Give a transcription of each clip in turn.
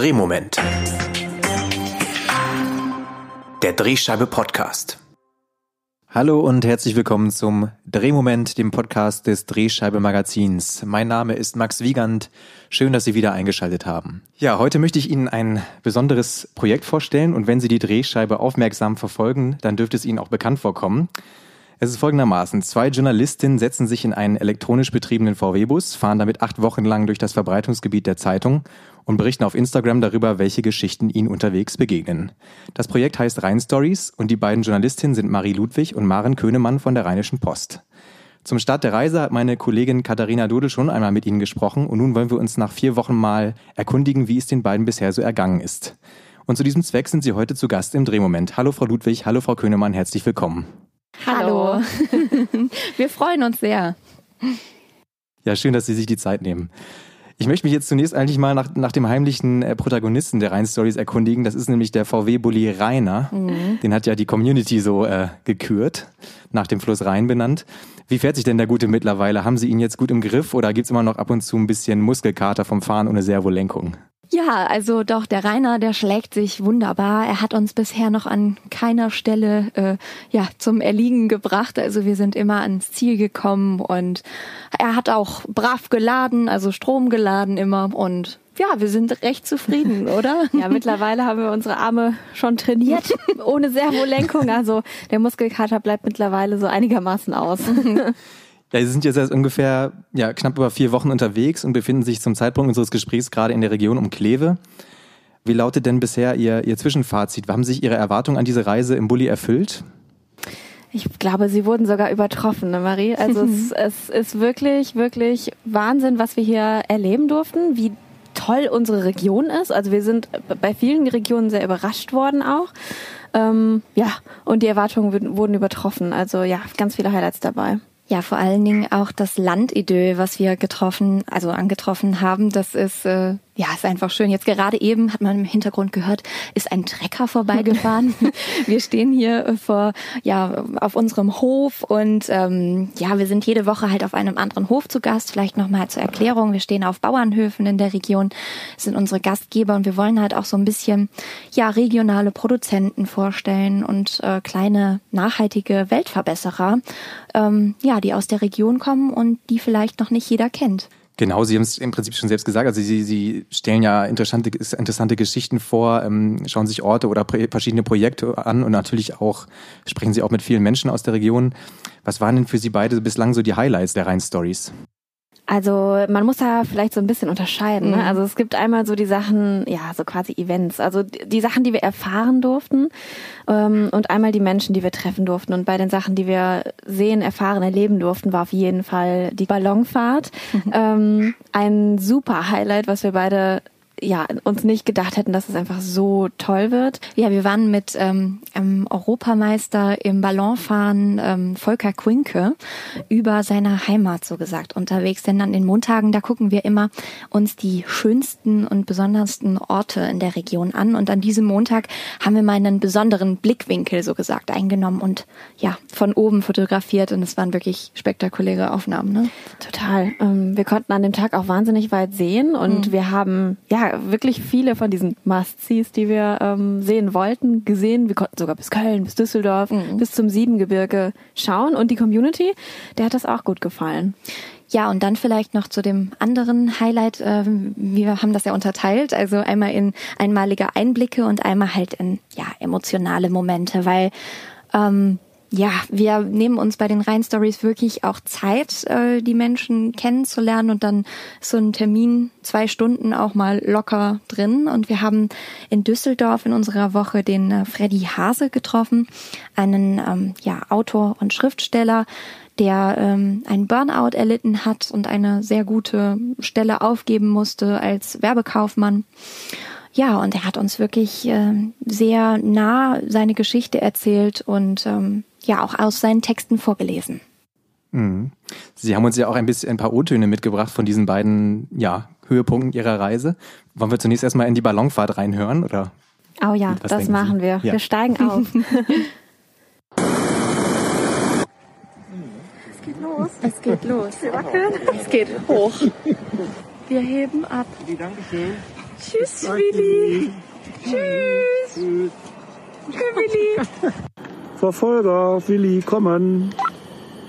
Drehmoment. Der Drehscheibe Podcast. Hallo und herzlich willkommen zum Drehmoment, dem Podcast des Drehscheibe Magazins. Mein Name ist Max Wiegand. Schön, dass Sie wieder eingeschaltet haben. Ja, heute möchte ich Ihnen ein besonderes Projekt vorstellen und wenn Sie die Drehscheibe aufmerksam verfolgen, dann dürfte es Ihnen auch bekannt vorkommen. Es ist folgendermaßen. Zwei Journalistinnen setzen sich in einen elektronisch betriebenen VW-Bus, fahren damit acht Wochen lang durch das Verbreitungsgebiet der Zeitung und berichten auf Instagram darüber, welche Geschichten ihnen unterwegs begegnen. Das Projekt heißt Rhein Stories und die beiden Journalistinnen sind Marie Ludwig und Maren Könemann von der Rheinischen Post. Zum Start der Reise hat meine Kollegin Katharina Dodel schon einmal mit Ihnen gesprochen und nun wollen wir uns nach vier Wochen mal erkundigen, wie es den beiden bisher so ergangen ist. Und zu diesem Zweck sind Sie heute zu Gast im Drehmoment. Hallo Frau Ludwig, hallo Frau Könemann, herzlich willkommen. Hallo. Wir freuen uns sehr. Ja, schön, dass Sie sich die Zeit nehmen. Ich möchte mich jetzt zunächst eigentlich mal nach, nach dem heimlichen äh, Protagonisten der Rhein-Stories erkundigen. Das ist nämlich der VW-Bully Rainer. Mhm. Den hat ja die Community so äh, gekürt, nach dem Fluss Rhein benannt. Wie fährt sich denn der Gute mittlerweile? Haben Sie ihn jetzt gut im Griff oder gibt's immer noch ab und zu ein bisschen Muskelkater vom Fahren ohne Servolenkung? Ja, also doch, der Rainer, der schlägt sich wunderbar. Er hat uns bisher noch an keiner Stelle äh, ja, zum Erliegen gebracht. Also wir sind immer ans Ziel gekommen und er hat auch brav geladen, also Strom geladen immer und ja, wir sind recht zufrieden, oder? Ja, mittlerweile haben wir unsere Arme schon trainiert, ohne Servolenkung. Also der Muskelkater bleibt mittlerweile so einigermaßen aus. Ja, Sie sind jetzt seit ungefähr ja, knapp über vier Wochen unterwegs und befinden sich zum Zeitpunkt unseres Gesprächs gerade in der Region um Kleve. Wie lautet denn bisher Ihr, Ihr Zwischenfazit? Haben sich Ihre Erwartungen an diese Reise im Bulli erfüllt? Ich glaube, sie wurden sogar übertroffen, ne Marie? Also es, es ist wirklich, wirklich Wahnsinn, was wir hier erleben durften, wie toll unsere Region ist. Also wir sind bei vielen Regionen sehr überrascht worden auch. Ähm, ja, und die Erwartungen wurden übertroffen. Also ja, ganz viele Highlights dabei. Ja, vor allen Dingen auch das Landidyll, was wir getroffen, also angetroffen haben, das ist äh, ja, ist einfach schön. Jetzt gerade eben hat man im Hintergrund gehört, ist ein Trecker vorbeigefahren. wir stehen hier äh, vor, ja, auf unserem Hof und ähm, ja, wir sind jede Woche halt auf einem anderen Hof zu Gast. Vielleicht nochmal zur Erklärung. Wir stehen auf Bauernhöfen in der Region, sind unsere Gastgeber und wir wollen halt auch so ein bisschen, ja, regionale Produzenten vorstellen und äh, kleine nachhaltige Weltverbesserer, ähm, ja, die aus der Region kommen und die vielleicht noch nicht jeder kennt. Genau, Sie haben es im Prinzip schon selbst gesagt. Also Sie, Sie stellen ja interessante, interessante Geschichten vor, ähm, schauen sich Orte oder verschiedene Projekte an und natürlich auch sprechen Sie auch mit vielen Menschen aus der Region. Was waren denn für Sie beide bislang so die Highlights der Rhein-Stories? Also man muss da vielleicht so ein bisschen unterscheiden. Ne? Mhm. Also es gibt einmal so die Sachen, ja, so quasi Events, also die Sachen, die wir erfahren durften ähm, und einmal die Menschen, die wir treffen durften. Und bei den Sachen, die wir sehen, erfahren, erleben durften, war auf jeden Fall die Ballonfahrt. Mhm. Ähm, ein super Highlight, was wir beide ja, uns nicht gedacht hätten, dass es einfach so toll wird. Ja, wir waren mit ähm, Europameister im Ballonfahren ähm, Volker Quinke über seine Heimat so gesagt unterwegs. Denn an den Montagen, da gucken wir immer uns die schönsten und besondersten Orte in der Region an. Und an diesem Montag haben wir mal einen besonderen Blickwinkel so gesagt eingenommen und ja, von oben fotografiert. Und es waren wirklich spektakuläre Aufnahmen. Ne? Total. Ähm, wir konnten an dem Tag auch wahnsinnig weit sehen und mhm. wir haben ja wirklich viele von diesen Must-Sees, die wir ähm, sehen wollten, gesehen. Wir konnten sogar bis Köln, bis Düsseldorf, mhm. bis zum Siebengebirge schauen. Und die Community, der hat das auch gut gefallen. Ja, und dann vielleicht noch zu dem anderen Highlight. Äh, wir haben das ja unterteilt, also einmal in einmalige Einblicke und einmal halt in ja emotionale Momente, weil ähm, ja, wir nehmen uns bei den Rhein Stories wirklich auch Zeit, äh, die Menschen kennenzulernen und dann so ein Termin zwei Stunden auch mal locker drin. Und wir haben in Düsseldorf in unserer Woche den äh, Freddy Hase getroffen, einen ähm, ja, Autor und Schriftsteller, der ähm, einen Burnout erlitten hat und eine sehr gute Stelle aufgeben musste als Werbekaufmann. Ja, und er hat uns wirklich äh, sehr nah seine Geschichte erzählt und ähm, ja auch aus seinen Texten vorgelesen. Mhm. Sie haben uns ja auch ein bisschen ein paar O-Töne mitgebracht von diesen beiden ja, Höhepunkten Ihrer Reise. Wollen wir zunächst erstmal in die Ballonfahrt reinhören? Oder oh ja, das machen Sie? wir. Ja. Wir steigen auf. es geht los. Es geht los. Wackeln. Es geht hoch. Wir heben ab. Dankeschön. Tschüss, Willi. Tschüss. Tschüss. Willi. Verfolger, Willi, kommen.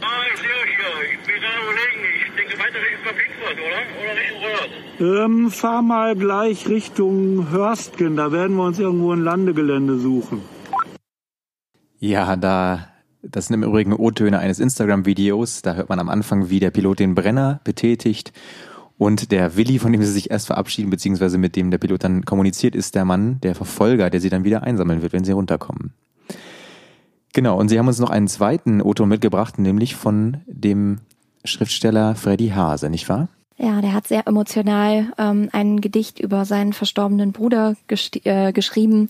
Ah, ich sehe euch hier. Ich bin gerade überlegen. Ich denke weiter Richtung Pinkfurt, oder? Oder Richtung? Ähm, fahr mal gleich Richtung Hörstgen. Da werden wir uns irgendwo ein Landegelände suchen. Ja, da, das sind im Übrigen O-Töne eines Instagram-Videos. Da hört man am Anfang, wie der Pilot den Brenner betätigt. Und der Willi, von dem sie sich erst verabschieden, beziehungsweise mit dem der Pilot dann kommuniziert, ist der Mann, der Verfolger, der sie dann wieder einsammeln wird, wenn sie runterkommen. Genau, und sie haben uns noch einen zweiten O-Ton mitgebracht, nämlich von dem Schriftsteller Freddy Hase, nicht wahr? Ja, der hat sehr emotional ähm, ein Gedicht über seinen verstorbenen Bruder äh, geschrieben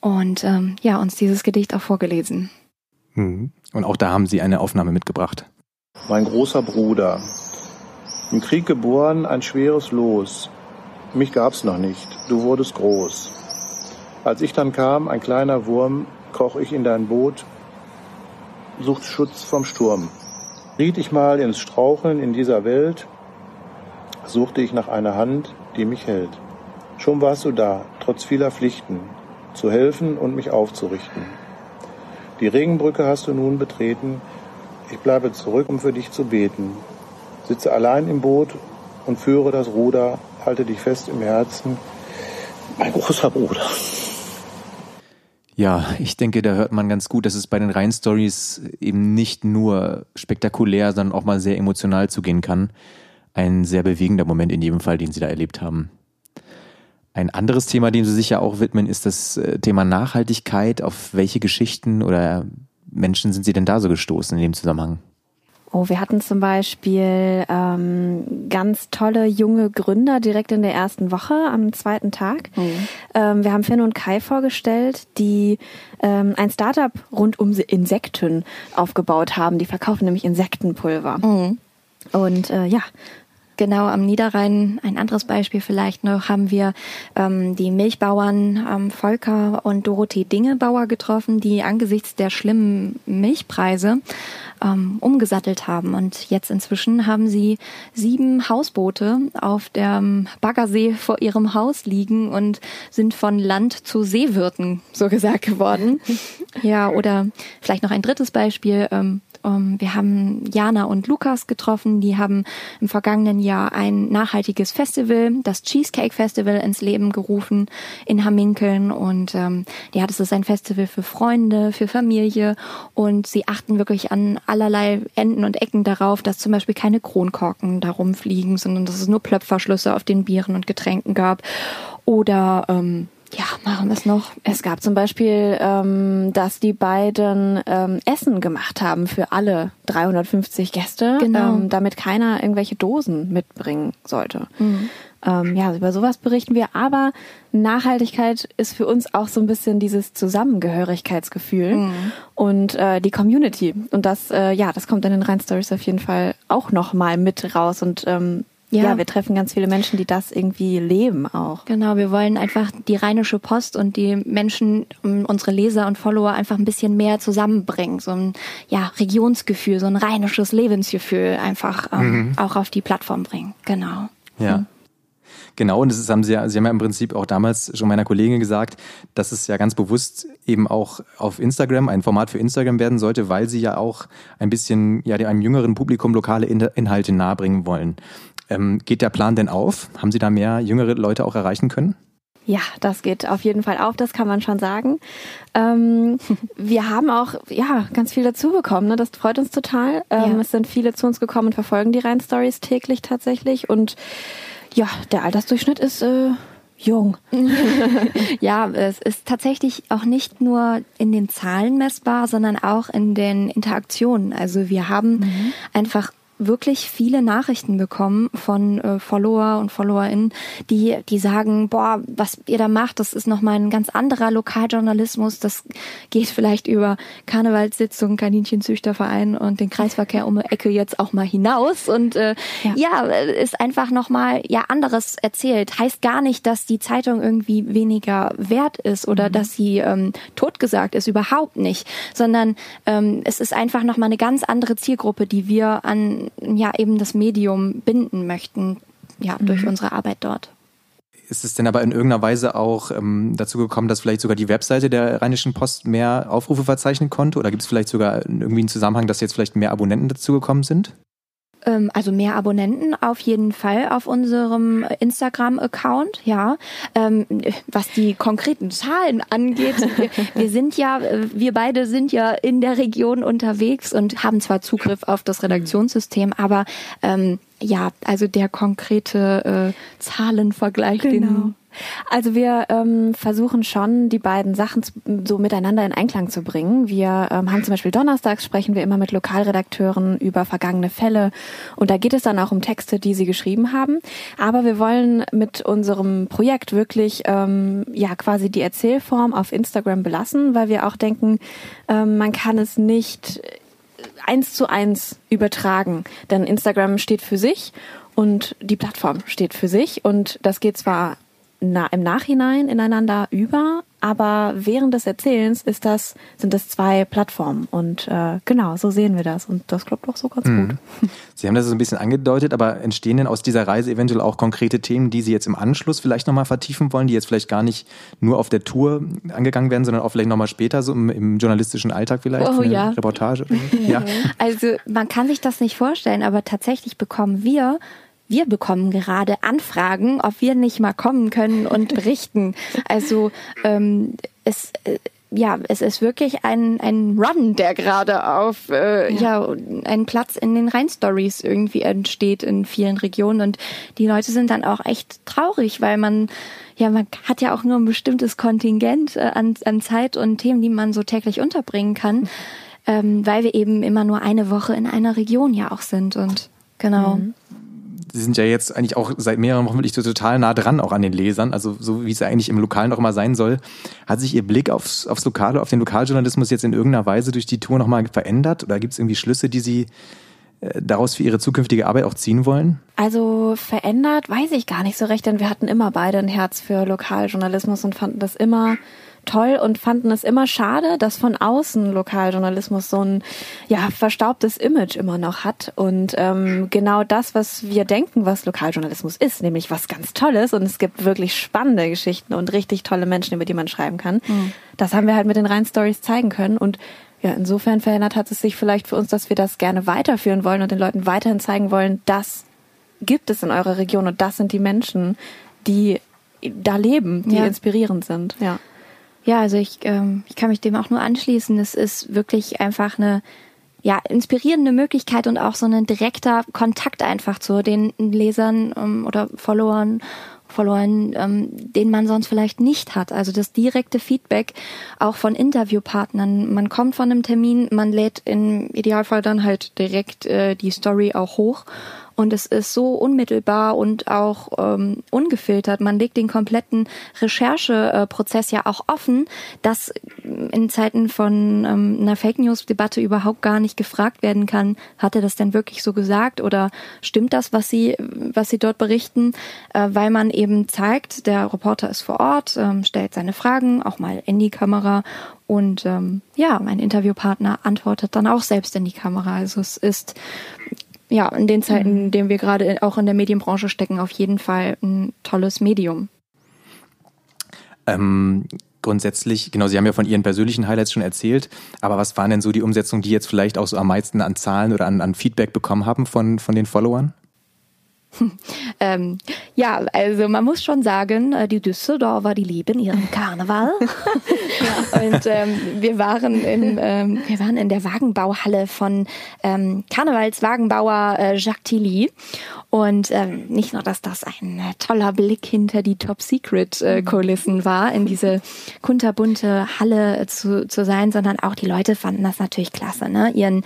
und ähm, ja, uns dieses Gedicht auch vorgelesen. Mhm. Und auch da haben Sie eine Aufnahme mitgebracht. Mein großer Bruder. Im Krieg geboren, ein schweres Los. Mich gab's noch nicht, du wurdest groß. Als ich dann kam, ein kleiner Wurm, kroch ich in dein Boot, sucht Schutz vom Sturm. Riet ich mal ins Straucheln in dieser Welt, suchte ich nach einer Hand, die mich hält. Schon warst du da, trotz vieler Pflichten, zu helfen und mich aufzurichten. Die Regenbrücke hast du nun betreten, ich bleibe zurück, um für dich zu beten. Sitze allein im Boot und führe das Ruder, halte dich fest im Herzen, mein großer Bruder. Ja, ich denke, da hört man ganz gut, dass es bei den Rhein-Stories eben nicht nur spektakulär, sondern auch mal sehr emotional zugehen kann. Ein sehr bewegender Moment in jedem Fall, den Sie da erlebt haben. Ein anderes Thema, dem Sie sich ja auch widmen, ist das äh, Thema Nachhaltigkeit. Auf welche Geschichten oder Menschen sind Sie denn da so gestoßen in dem Zusammenhang? Oh, wir hatten zum Beispiel ähm, ganz tolle junge Gründer direkt in der ersten Woche am zweiten Tag. Mhm. Ähm, wir haben Finn und Kai vorgestellt, die ähm, ein Startup rund um Insekten aufgebaut haben. Die verkaufen nämlich Insektenpulver. Mhm. Und äh, ja, Genau, am Niederrhein, ein anderes Beispiel vielleicht noch, haben wir ähm, die Milchbauern ähm, Volker und Dorothee Dingebauer getroffen, die angesichts der schlimmen Milchpreise ähm, umgesattelt haben. Und jetzt inzwischen haben sie sieben Hausboote auf dem Baggersee vor ihrem Haus liegen und sind von Land zu Seewirten, so gesagt, geworden. ja, oder vielleicht noch ein drittes Beispiel. Ähm, wir haben Jana und Lukas getroffen. Die haben im vergangenen Jahr ein nachhaltiges Festival, das Cheesecake Festival, ins Leben gerufen in Hamminkeln. Und ähm, ja, das ist ein Festival für Freunde, für Familie. Und sie achten wirklich an allerlei Enden und Ecken darauf, dass zum Beispiel keine Kronkorken darum fliegen, sondern dass es nur Plöpferschlüsse auf den Bieren und Getränken gab. Oder ähm, ja, machen wir es noch. Es gab zum Beispiel, ähm, dass die beiden ähm, Essen gemacht haben für alle 350 Gäste, genau. ähm, damit keiner irgendwelche Dosen mitbringen sollte. Mhm. Ähm, ja, über sowas berichten wir. Aber Nachhaltigkeit ist für uns auch so ein bisschen dieses Zusammengehörigkeitsgefühl mhm. und äh, die Community. Und das, äh, ja, das kommt in den Rhein Stories auf jeden Fall auch noch mal mit raus und ähm, ja. ja. wir treffen ganz viele Menschen, die das irgendwie leben auch. Genau, wir wollen einfach die Rheinische Post und die Menschen, unsere Leser und Follower einfach ein bisschen mehr zusammenbringen. So ein ja, Regionsgefühl, so ein rheinisches Lebensgefühl einfach ähm, mhm. auch auf die Plattform bringen. Genau. Ja. Mhm. Genau, und das ist, haben Sie ja, Sie haben ja im Prinzip auch damals schon meiner Kollegin gesagt, dass es ja ganz bewusst eben auch auf Instagram ein Format für Instagram werden sollte, weil Sie ja auch ein bisschen ja einem jüngeren Publikum lokale Inhalte nahebringen wollen. Ähm, geht der Plan denn auf? Haben Sie da mehr jüngere Leute auch erreichen können? Ja, das geht auf jeden Fall auf, das kann man schon sagen. Ähm, wir haben auch ja ganz viel dazu bekommen, ne? das freut uns total. Ähm, ja. Es sind viele zu uns gekommen und verfolgen die Rhein Stories täglich tatsächlich. Und ja, der Altersdurchschnitt ist äh, jung. ja, es ist tatsächlich auch nicht nur in den Zahlen messbar, sondern auch in den Interaktionen. Also wir haben mhm. einfach wirklich viele Nachrichten bekommen von äh, Follower und Followerinnen, die die sagen, boah, was ihr da macht, das ist nochmal ein ganz anderer Lokaljournalismus. Das geht vielleicht über Karnevalssitzungen, Kaninchenzüchterverein und den Kreisverkehr um die Ecke jetzt auch mal hinaus und äh, ja. ja, ist einfach nochmal ja anderes erzählt. Heißt gar nicht, dass die Zeitung irgendwie weniger wert ist oder mhm. dass sie ähm, totgesagt ist, überhaupt nicht, sondern ähm, es ist einfach nochmal eine ganz andere Zielgruppe, die wir an ja eben das Medium binden möchten, ja, durch mhm. unsere Arbeit dort. ist es denn aber in irgendeiner Weise auch ähm, dazu gekommen, dass vielleicht sogar die Webseite der Rheinischen Post mehr Aufrufe verzeichnen konnte? Oder gibt es vielleicht sogar irgendwie einen Zusammenhang, dass jetzt vielleicht mehr Abonnenten dazugekommen sind? Ähm, also mehr Abonnenten auf jeden Fall auf unserem Instagram-Account, ja. Ähm, was die konkreten Zahlen angeht, wir sind ja, wir beide sind ja in der Region unterwegs und haben zwar Zugriff auf das Redaktionssystem, aber ähm, ja, also der konkrete äh, Zahlenvergleich, genau. den also wir ähm, versuchen schon, die beiden Sachen so miteinander in Einklang zu bringen. Wir ähm, haben zum Beispiel donnerstags sprechen wir immer mit Lokalredakteuren über vergangene Fälle und da geht es dann auch um Texte, die sie geschrieben haben. Aber wir wollen mit unserem Projekt wirklich ähm, ja quasi die Erzählform auf Instagram belassen, weil wir auch denken, ähm, man kann es nicht eins zu eins übertragen, denn Instagram steht für sich und die Plattform steht für sich und das geht zwar na, im Nachhinein ineinander über, aber während des Erzählens ist das, sind das zwei Plattformen und äh, genau, so sehen wir das und das klappt auch so ganz mhm. gut. Sie haben das so ein bisschen angedeutet, aber entstehen denn aus dieser Reise eventuell auch konkrete Themen, die Sie jetzt im Anschluss vielleicht nochmal vertiefen wollen, die jetzt vielleicht gar nicht nur auf der Tour angegangen werden, sondern auch vielleicht nochmal später so im, im, journalistischen Alltag vielleicht, oh, ja. Reportage? ja. Also man kann sich das nicht vorstellen, aber tatsächlich bekommen wir wir bekommen gerade Anfragen, ob wir nicht mal kommen können und berichten. Also ähm, es äh, ja, es ist wirklich ein, ein Run, der gerade auf äh, ja. ja einen Platz in den Rhein-Stories irgendwie entsteht in vielen Regionen. Und die Leute sind dann auch echt traurig, weil man ja, man hat ja auch nur ein bestimmtes Kontingent äh, an, an Zeit und Themen, die man so täglich unterbringen kann, ähm, weil wir eben immer nur eine Woche in einer Region ja auch sind. Und genau. Mhm. Sie sind ja jetzt eigentlich auch seit mehreren Wochen wirklich total nah dran auch an den Lesern, also so wie es eigentlich im Lokalen auch immer sein soll. Hat sich Ihr Blick aufs, aufs Lokale, auf den Lokaljournalismus jetzt in irgendeiner Weise durch die Tour nochmal verändert? Oder gibt es irgendwie Schlüsse, die Sie äh, daraus für Ihre zukünftige Arbeit auch ziehen wollen? Also verändert weiß ich gar nicht so recht, denn wir hatten immer beide ein Herz für Lokaljournalismus und fanden das immer toll und fanden es immer schade, dass von außen Lokaljournalismus so ein ja verstaubtes Image immer noch hat und ähm, genau das, was wir denken, was Lokaljournalismus ist, nämlich was ganz Tolles und es gibt wirklich spannende Geschichten und richtig tolle Menschen, über die man schreiben kann. Mhm. Das haben wir halt mit den Rhein Stories zeigen können und ja, insofern verändert hat es sich vielleicht für uns, dass wir das gerne weiterführen wollen und den Leuten weiterhin zeigen wollen, das gibt es in eurer Region und das sind die Menschen, die da leben, die ja. inspirierend sind. Ja. Ja, also ich, ähm, ich kann mich dem auch nur anschließen. Es ist wirklich einfach eine ja, inspirierende Möglichkeit und auch so ein direkter Kontakt einfach zu den Lesern ähm, oder Followern, Followern, ähm, den man sonst vielleicht nicht hat. Also das direkte Feedback auch von Interviewpartnern. Man kommt von einem Termin, man lädt im Idealfall dann halt direkt äh, die Story auch hoch und es ist so unmittelbar und auch ähm, ungefiltert. Man legt den kompletten Rechercheprozess ja auch offen, dass in Zeiten von ähm, einer Fake News-Debatte überhaupt gar nicht gefragt werden kann, hat er das denn wirklich so gesagt oder stimmt das, was sie, was sie dort berichten, äh, weil man eben zeigt, der Reporter ist vor Ort, ähm, stellt seine Fragen auch mal in die Kamera und ähm, ja, mein Interviewpartner antwortet dann auch selbst in die Kamera. Also es ist ja, in den Zeiten, in denen wir gerade auch in der Medienbranche stecken, auf jeden Fall ein tolles Medium. Ähm, grundsätzlich, genau, Sie haben ja von Ihren persönlichen Highlights schon erzählt, aber was waren denn so die Umsetzungen, die jetzt vielleicht auch so am meisten an Zahlen oder an, an Feedback bekommen haben von, von den Followern? ähm, ja, also man muss schon sagen, äh, die Düsseldorfer, die lieben ihren Karneval. ja. Und ähm, wir waren in ähm, wir waren in der Wagenbauhalle von ähm, Karnevalswagenbauer äh, Jacques Tilly. Und ähm, nicht nur, dass das ein äh, toller Blick hinter die Top Secret äh, Kulissen war, in diese kunterbunte Halle zu, zu sein, sondern auch die Leute fanden das natürlich klasse, ne? Ihren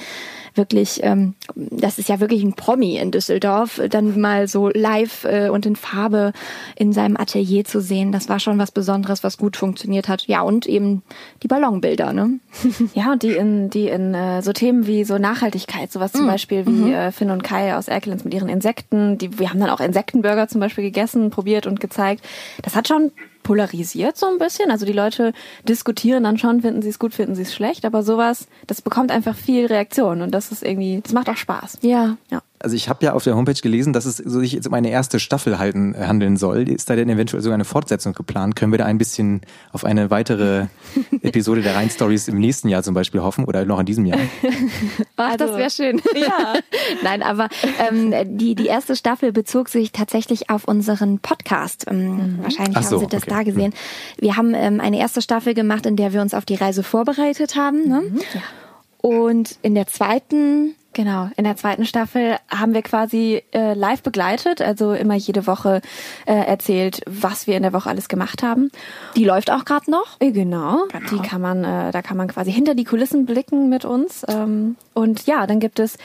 wirklich, ähm, das ist ja wirklich ein Promi in Düsseldorf, dann mal so live äh, und in Farbe in seinem Atelier zu sehen, das war schon was Besonderes, was gut funktioniert hat. Ja, und eben die Ballonbilder, ne? ja, und die in, die in äh, so Themen wie so Nachhaltigkeit, sowas zum mm. Beispiel wie mhm. äh, Finn und Kai aus Erkelenz mit ihren Insekten, die, wir haben dann auch Insektenburger zum Beispiel gegessen, probiert und gezeigt. Das hat schon polarisiert so ein bisschen. Also die Leute diskutieren dann schon, finden sie es gut, finden sie es schlecht, aber sowas, das bekommt einfach viel Reaktion und das ist irgendwie, das macht auch Spaß. Ja. Ja. Also ich habe ja auf der Homepage gelesen, dass es sich jetzt um eine erste Staffel halten, äh, handeln soll. Ist da denn eventuell sogar eine Fortsetzung geplant? Können wir da ein bisschen auf eine weitere Episode der Rhein-Stories im nächsten Jahr zum Beispiel hoffen oder noch in diesem Jahr? Ach, das wäre schön. Ja. Nein, aber ähm, die, die erste Staffel bezog sich tatsächlich auf unseren Podcast. Ähm, Wahrscheinlich Ach so, haben Sie das okay. da gesehen. Wir haben ähm, eine erste Staffel gemacht, in der wir uns auf die Reise vorbereitet haben. Ne? Und in der zweiten Genau, in der zweiten Staffel haben wir quasi äh, live begleitet, also immer jede Woche äh, erzählt, was wir in der Woche alles gemacht haben. Die läuft auch gerade noch. Genau, Genau. die kann man, äh, da kann man quasi hinter die Kulissen blicken mit uns. Ähm, und ja, dann gibt es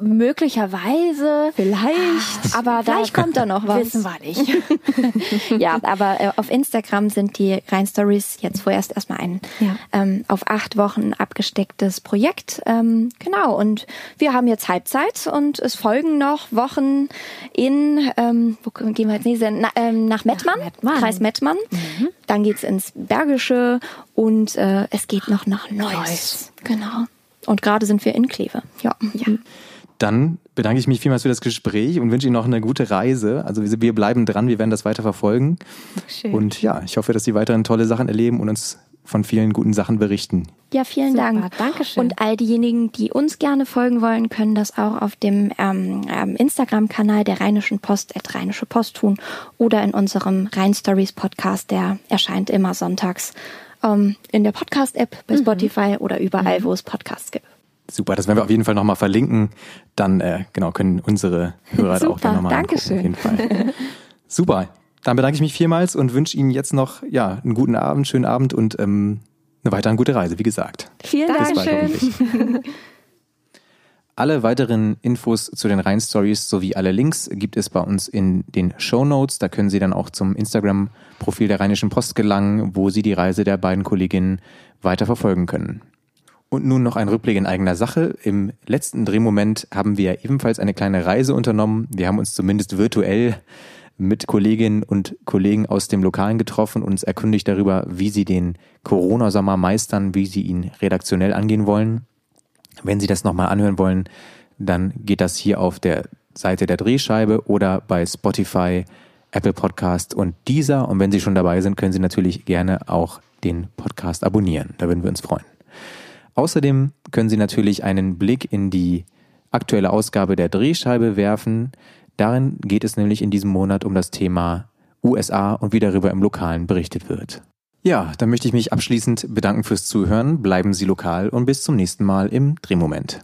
möglicherweise Vielleicht. aber da Vielleicht kommt da noch was. Wissen wir nicht. ja, aber äh, auf Instagram sind die Rhein Stories jetzt vorerst erstmal ein Ja. ähm, auf acht Wochen abgestecktes Projekt. Ähm, genau, und wir haben jetzt Halbzeit und es folgen noch Wochen in, ähm, wo gehen wir jetzt nicht, na, ähm, nach Mettmann, Mettmann. Kreis Mettmann. Dann geht's ins Bergische und äh, es geht noch nach Neuss. Neuss. Genau. Und gerade sind wir in Kleve. Ja. ja. Dann bedanke ich mich vielmals für das Gespräch und wünsche Ihnen noch eine gute Reise. Also wir- bleiben dran, wir werden das weiter verfolgen. Schön. Und ja, ich hoffe, dass Sie weiterhin tolle Sachen erleben und uns von vielen guten Sachen berichten. Ja, vielen Super, Dank. Dankeschön. Und all diejenigen, die uns gerne folgen wollen, können das auch auf dem ähm, ähm, Instagram-Kanal der Rheinischen Post, at Rheinische Post tun oder in unserem Rhein Stories Podcast, der erscheint immer sonntags ähm, in der Podcast-App bei Spotify oder überall, wo es Podcasts gibt. Super, das werden wir auf jeden Fall nochmal verlinken. Dann äh, genau können unsere Hörer auch Super, dann nochmal Dankeschön. Auf jeden Fall. Super. Dann bedanke ich mich vielmals und wünsche Ihnen jetzt noch ja einen guten Abend, schönen Abend und ähm, eine weiterhin gute Reise, wie gesagt. Vielen Bis Dank. bald hoffentlich. Alle weiteren Infos zu den Rhein Stories sowie alle Links gibt es bei uns in den Show Notes. Da können Sie dann auch zum Instagram-Profil der Rheinischen Post gelangen, wo Sie die Reise der beiden Kolleginnen weiter verfolgen können. Und nun noch ein Rückblick in eigener Sache. Im letzten Drehmoment haben wir ebenfalls eine kleine Reise unternommen. Wir haben uns zumindest virtuell mit Kolleginnen und Kollegen aus dem Lokalen getroffen und uns erkundigt darüber, wie sie den Corona-Sommer meistern, wie sie ihn redaktionell angehen wollen. Wenn Sie das nochmal anhören wollen, dann geht das hier auf der Seite der Drehscheibe oder bei Spotify, Apple Podcast und dieser. Und wenn Sie schon dabei sind, können Sie natürlich gerne auch den Podcast abonnieren. Da würden wir uns freuen. Außerdem können Sie natürlich einen Blick in die aktuelle Ausgabe der Drehscheibe werfen. Darin geht es nämlich in diesem Monat um das Thema USA und wie darüber im Lokalen berichtet wird. Ja, dann möchte ich mich abschließend bedanken fürs Zuhören. Bleiben Sie lokal und bis zum nächsten Mal im Drehmoment.